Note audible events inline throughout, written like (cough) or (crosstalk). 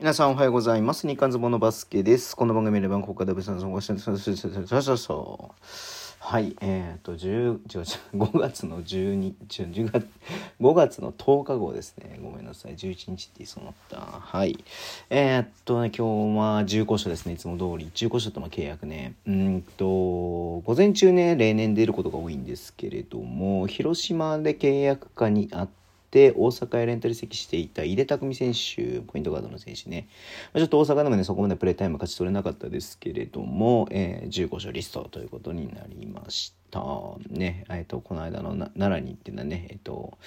皆さんおはようございます。日刊ズボンのバスケです。この番組で番国家ダブさん、そうそうそうそうそう。はい、えっ、と、10、5 (laughs) 月の12、10月、5月の10日号ですね。ごめんなさい。11日って言いそうになった。はい。えーっとね、今日は重厚書ですね。いつも通り。重厚書との契約ね。うんと、午前中ね、例年出ることが多いんですけれども、広島で契約下にあって、で大阪へレンタル移籍していた井出匠選手ポイントガードの選手ね。まあちょっと大阪でもねそこまでプレータイム勝ち取れなかったですけれども、えー15勝リストということになりました。ねえっ、とこの間の奈良に行ってたねえっ、と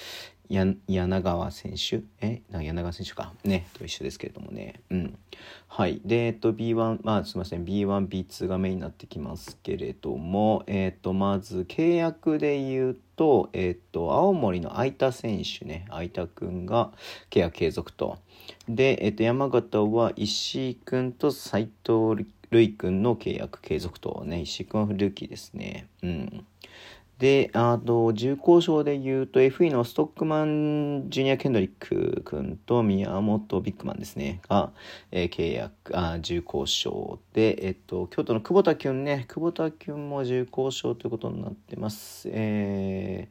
や柳川選手？え？柳川選手か。ねと一緒ですけれどもね。うん。はい。でえっ、と B1 まあすいません。B1B2 がメインになってきますけれどもえっ、とまず契約で言うとえっ、と青森の相田選手ね。相田君が契約継続と。で、えっと山形は石井君と斉藤るいくんの契約継続とね石井君はルーキーですね。うん。で、あと、重厚賞で言うと、FE のストックマン・ジュニア・ケンドリック君と宮本ビッグマンですね、が、えー契約、あ重厚賞で、えっと、京都の久保田君ね、久保田君も重厚賞ということになってます。え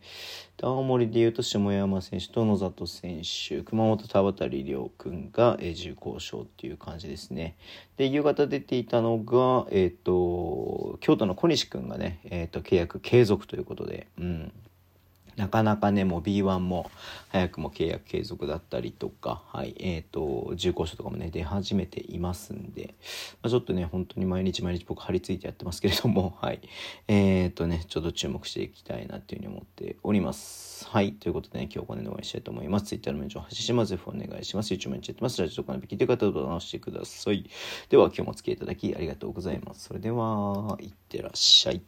ー、青森で言うと、下山選手と野里選手、熊本田渡亮君が、えー重厚賞っていう感じですね。で、夕方出ていたのが、えっ、と、京都の小西君がね、えっ、と、契約継続ということで、うん。なかなかね、もう B1 も早くも契約継続だったりとか、はい、えっ、と、重厚賞とかもね、出始めていますんで、まあ、ちょっとね、本当に毎日毎日僕張り付いてやってますけれども、(laughs) はい。えっ、とね、ちょっと注目していきたいなっていうふうに思っております。はい。ということでね、今日この辺で終わりにしたいと思います。Twitter のメンション発信します。ぜひお願いします。YouTube にチェッってます。ラジオとかで聞いてる方は直してください。では、今日もお付き合いいただきありがとうございます。それでは、いってらっしゃい。